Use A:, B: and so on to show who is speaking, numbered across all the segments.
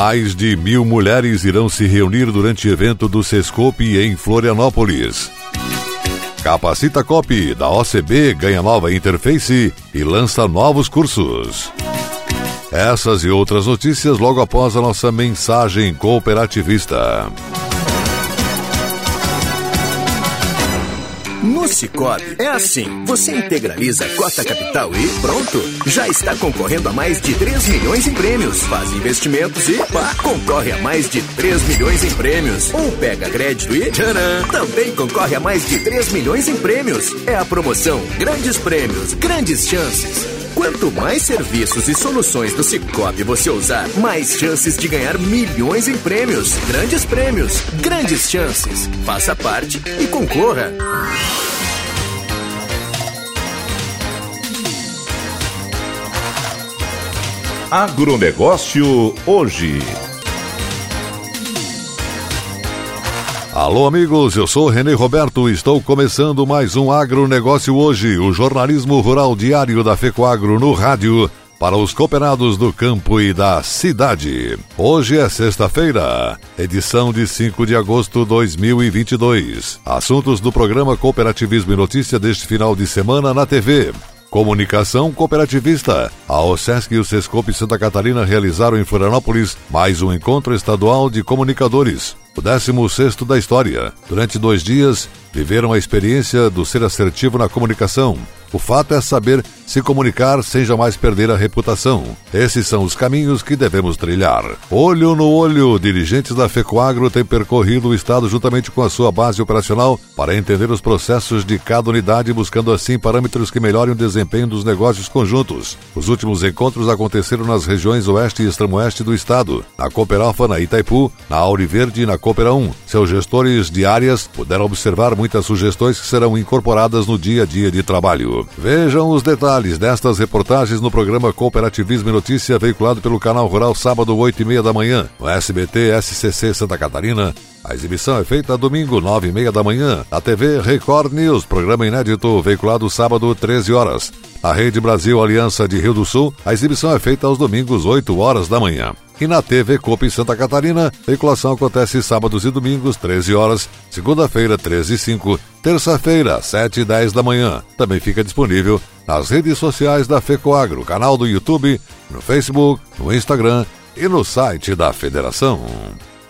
A: Mais de mil mulheres irão se reunir durante evento do Sescope em Florianópolis. Capacita Cop da OCB ganha nova interface e lança novos cursos. Essas e outras notícias logo após a nossa mensagem cooperativista.
B: No Cicobi é assim, você integraliza a cota capital e pronto, já está concorrendo a mais de 3 milhões em prêmios. Faz investimentos e pá, concorre a mais de 3 milhões em prêmios. Ou pega crédito e tcharam, também concorre a mais de 3 milhões em prêmios. É a promoção Grandes Prêmios, Grandes Chances. Quanto mais serviços e soluções do Cicobi você usar, mais chances de ganhar milhões em prêmios. Grandes prêmios, grandes chances. Faça parte e concorra.
C: Agronegócio hoje.
A: Alô, amigos, eu sou Renê Roberto. Estou começando mais um Agronegócio hoje, o jornalismo rural diário da FECOAGro no rádio para os cooperados do campo e da cidade. Hoje é sexta-feira, edição de 5 de agosto de 2022. Assuntos do programa Cooperativismo e Notícia deste final de semana na TV. Comunicação Cooperativista. A OSESC e o Sescope Santa Catarina realizaram em Florianópolis mais um encontro estadual de comunicadores. O 16 da história. Durante dois dias, viveram a experiência do ser assertivo na comunicação. O fato é saber se comunicar sem jamais perder a reputação. Esses são os caminhos que devemos trilhar. Olho no olho, dirigentes da FECOAGRO têm percorrido o Estado juntamente com a sua base operacional para entender os processos de cada unidade, buscando assim parâmetros que melhorem o desempenho dos negócios conjuntos. Os últimos encontros aconteceram nas regiões oeste e extremo-oeste do Estado, na Cooperalfa, na Itaipu, na Auriverde e na Coopera 1. Seus gestores de áreas puderam observar muitas sugestões que serão incorporadas no dia a dia de trabalho. Vejam os detalhes destas reportagens no programa Cooperativismo e Notícia, veiculado pelo Canal Rural sábado, 8 e meia da manhã, no SBT SCC Santa Catarina. A exibição é feita domingo, 9 e meia da manhã, na TV Record News, programa inédito, veiculado sábado, 13 horas. Na Rede Brasil Aliança de Rio do Sul, a exibição é feita aos domingos, 8 horas da manhã. E na TV Copa em Santa Catarina, a veiculação acontece sábados e domingos, 13 horas, segunda-feira, 13 e 5, terça-feira, 7 e 10 da manhã. Também fica disponível nas redes sociais da FECOAGRO, canal do YouTube, no Facebook, no Instagram e no site da Federação.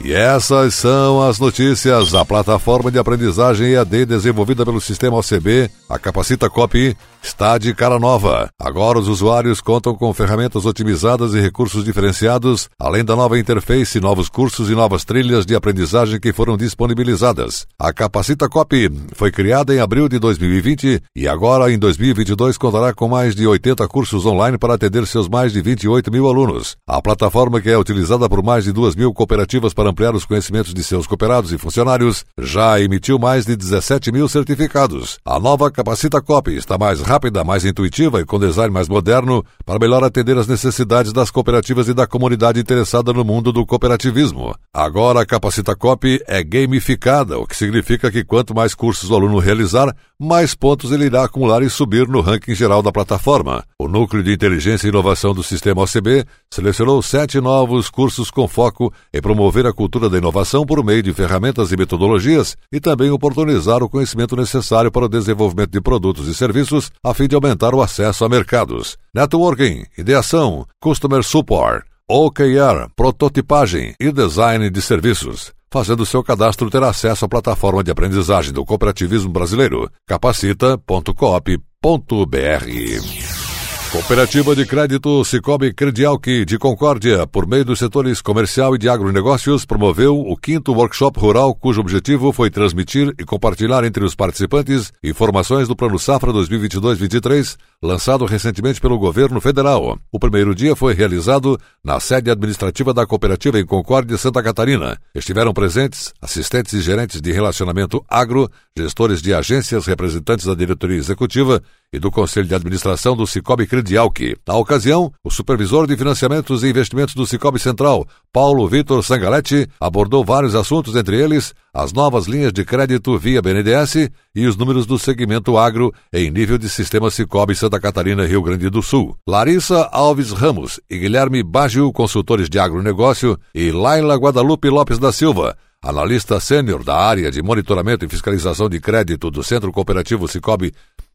A: E essas são as notícias. A plataforma de aprendizagem EAD desenvolvida pelo sistema OCB, a Capacita Copy, está de cara nova. Agora os usuários contam com ferramentas otimizadas e recursos diferenciados, além da nova interface, novos cursos e novas trilhas de aprendizagem que foram disponibilizadas. A Capacita Copy foi criada em abril de 2020 e agora em 2022 contará com mais de 80 cursos online para atender seus mais de 28 mil alunos. A plataforma que é utilizada por mais de 2 mil cooperativas para ampliar os conhecimentos de seus cooperados e funcionários, já emitiu mais de 17 mil certificados. A nova Capacita Copy está mais rápida, mais intuitiva e com design mais moderno para melhor atender às necessidades das cooperativas e da comunidade interessada no mundo do cooperativismo. Agora a Capacita Copy é gamificada, o que significa que quanto mais cursos o aluno realizar, mais pontos ele irá acumular e subir no ranking geral da plataforma. O Núcleo de Inteligência e Inovação do Sistema OCB selecionou sete novos cursos com foco em promover a cultura da inovação por meio de ferramentas e metodologias e também oportunizar o conhecimento necessário para o desenvolvimento de produtos e serviços a fim de aumentar o acesso a mercados. Networking, ideação, Customer Support, OKR, prototipagem e design de serviços. Fazendo seu cadastro, terá acesso à plataforma de aprendizagem do cooperativismo brasileiro, capacita.coop.br. Cooperativa de Crédito Cicobi Credialc de Concórdia, por meio dos setores comercial e de agronegócios, promoveu o quinto workshop rural, cujo objetivo foi transmitir e compartilhar entre os participantes informações do Plano Safra 2022-23, lançado recentemente pelo governo federal. O primeiro dia foi realizado na sede administrativa da cooperativa em Concórdia, Santa Catarina. Estiveram presentes assistentes e gerentes de relacionamento agro, gestores de agências, representantes da diretoria executiva e do Conselho de Administração do Cicobi Credialc. Na ocasião, o supervisor de financiamentos e investimentos do Cicobi Central, Paulo Vitor Sangaletti, abordou vários assuntos, entre eles as novas linhas de crédito via BNDES e os números do segmento agro em nível de sistema Cicobi Santa Catarina Rio Grande do Sul. Larissa Alves Ramos e Guilherme Baggio, consultores de agronegócio, e Laila Guadalupe Lopes da Silva, analista sênior da área de monitoramento e fiscalização de crédito do Centro Cooperativo Cicobi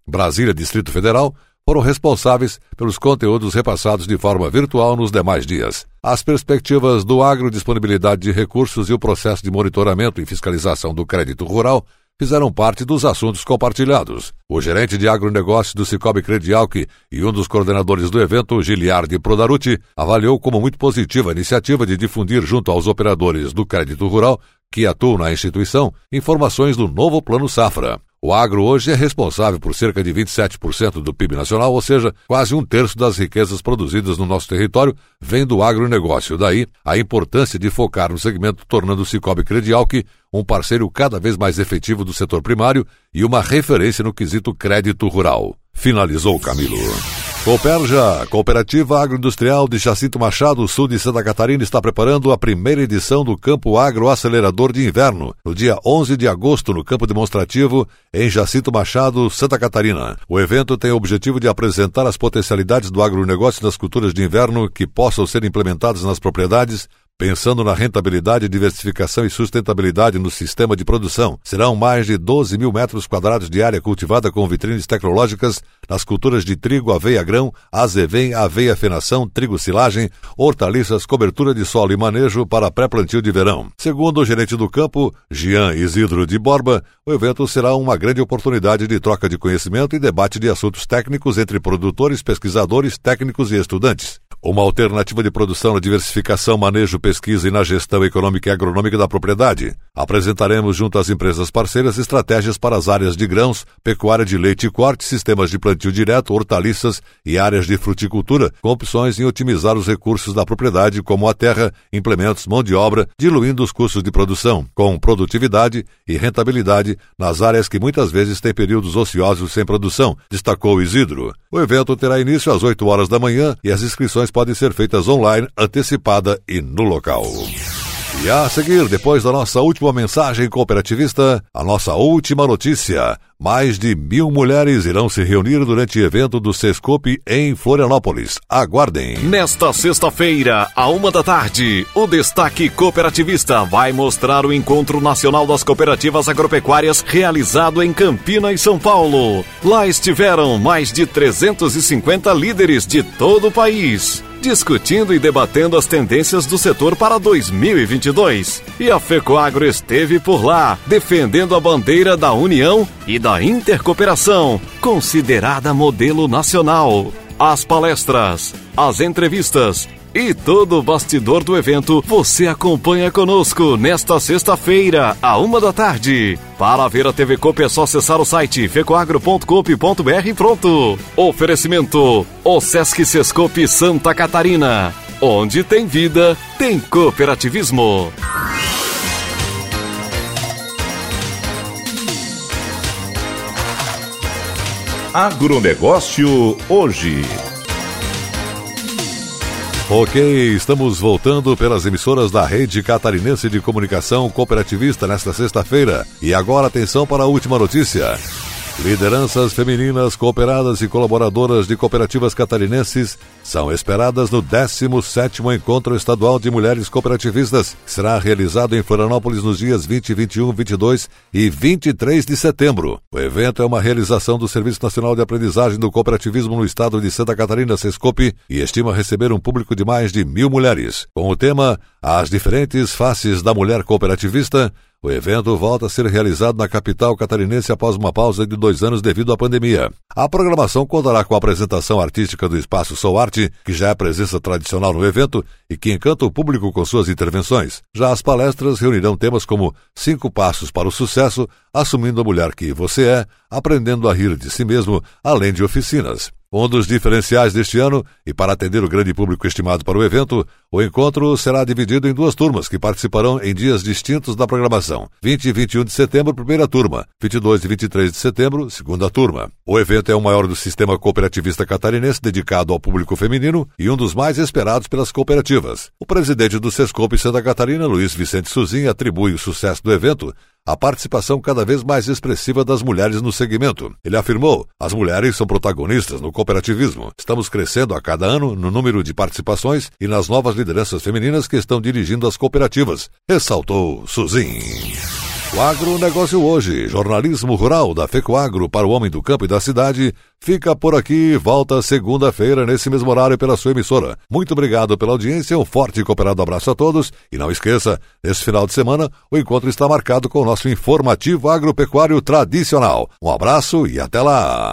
A: Brasília Distrito Federal, foram responsáveis pelos conteúdos repassados de forma virtual nos demais dias. As perspectivas do agro, disponibilidade de recursos e o processo de monitoramento e fiscalização do crédito rural fizeram parte dos assuntos compartilhados. O gerente de agronegócio do Cicobi Credialc e um dos coordenadores do evento, Giliardi Prodaruti, avaliou como muito positiva a iniciativa de difundir junto aos operadores do crédito rural que atuam na instituição informações do novo Plano Safra. O agro hoje é responsável por cerca de 27% do PIB nacional, ou seja, quase um terço das riquezas produzidas no nosso território vem do agronegócio. Daí, a importância de focar no segmento, tornando o Cicobi Credialc um parceiro cada vez mais efetivo do setor primário e uma referência no quesito crédito rural. Finalizou Camilo. Cooperja, Cooperativa Agroindustrial de Jacinto Machado, sul de Santa Catarina, está preparando a primeira edição do Campo Agro Acelerador de Inverno, no dia 11 de agosto, no campo demonstrativo, em Jacinto Machado, Santa Catarina. O evento tem o objetivo de apresentar as potencialidades do agronegócio nas culturas de inverno que possam ser implementadas nas propriedades, Pensando na rentabilidade, diversificação e sustentabilidade no sistema de produção, serão mais de 12 mil metros quadrados de área cultivada com vitrines tecnológicas nas culturas de trigo, aveia grão, azevém, aveia fenação, trigo silagem, hortaliças, cobertura de solo e manejo para pré-plantio de verão. Segundo o gerente do campo, Jean Isidro de Borba, o evento será uma grande oportunidade de troca de conhecimento e debate de assuntos técnicos entre produtores, pesquisadores, técnicos e estudantes. Uma alternativa de produção na diversificação, manejo, pesquisa e na gestão econômica e agronômica da propriedade. Apresentaremos junto às empresas parceiras estratégias para as áreas de grãos, pecuária de leite e corte, sistemas de plantio direto, hortaliças e áreas de fruticultura, com opções em otimizar os recursos da propriedade, como a terra, implementos, mão de obra, diluindo os custos de produção, com produtividade e rentabilidade nas áreas que muitas vezes têm períodos ociosos sem produção, destacou Isidro. O evento terá início às 8 horas da manhã e as inscrições podem ser feitas online, antecipada e no local. E a seguir, depois da nossa última mensagem cooperativista, a nossa última notícia. Mais de mil mulheres irão se reunir durante o evento do Sescope em Florianópolis. Aguardem.
C: Nesta sexta-feira, à uma da tarde, o Destaque Cooperativista vai mostrar o Encontro Nacional das Cooperativas Agropecuárias realizado em Campinas, São Paulo. Lá estiveram mais de 350 líderes de todo o país discutindo e debatendo as tendências do setor para 2022. E a FECOAGRO esteve por lá, defendendo a bandeira da união e da intercooperação, considerada modelo nacional. As palestras, as entrevistas e todo o bastidor do evento você acompanha conosco nesta sexta-feira, à uma da tarde. Para ver a TV Coop é só acessar o site fecoagro.coop.br e pronto. Oferecimento: O Sesc Sescope Santa Catarina. Onde tem vida, tem cooperativismo. Agronegócio hoje.
A: Ok, estamos voltando pelas emissoras da Rede Catarinense de Comunicação Cooperativista nesta sexta-feira. E agora atenção para a última notícia. Lideranças femininas cooperadas e colaboradoras de cooperativas catarinenses são esperadas no 17º Encontro Estadual de Mulheres Cooperativistas, que será realizado em Florianópolis nos dias 20, 21, 22 e 23 de setembro. O evento é uma realização do Serviço Nacional de Aprendizagem do Cooperativismo no estado de Santa Catarina, Sescope, e estima receber um público de mais de mil mulheres. Com o tema As Diferentes Faces da Mulher Cooperativista, o evento volta a ser realizado na capital catarinense após uma pausa de dois anos devido à pandemia. A programação contará com a apresentação artística do Espaço Sou Arte, que já é presença tradicional no evento e que encanta o público com suas intervenções. Já as palestras reunirão temas como Cinco Passos para o Sucesso, Assumindo a Mulher que Você É, Aprendendo a Rir de Si Mesmo, além de oficinas. Um dos diferenciais deste ano, e para atender o grande público estimado para o evento, o encontro será dividido em duas turmas que participarão em dias distintos da programação. 20 e 21 de setembro, primeira turma. 22 e 23 de setembro, segunda turma. O evento é o maior do sistema cooperativista catarinense dedicado ao público feminino e um dos mais esperados pelas cooperativas. O presidente do Sescope Santa Catarina, Luiz Vicente Suzin, atribui o sucesso do evento a participação cada vez mais expressiva das mulheres no segmento. Ele afirmou: as mulheres são protagonistas no cooperativismo. Estamos crescendo a cada ano no número de participações e nas novas lideranças femininas que estão dirigindo as cooperativas, ressaltou Suzin. O agronegócio hoje, jornalismo rural da FECOAGro para o homem do campo e da cidade, fica por aqui volta segunda-feira nesse mesmo horário pela sua emissora. Muito obrigado pela audiência, um forte e cooperado abraço a todos e não esqueça, nesse final de semana o encontro está marcado com o nosso informativo agropecuário tradicional. Um abraço e até lá!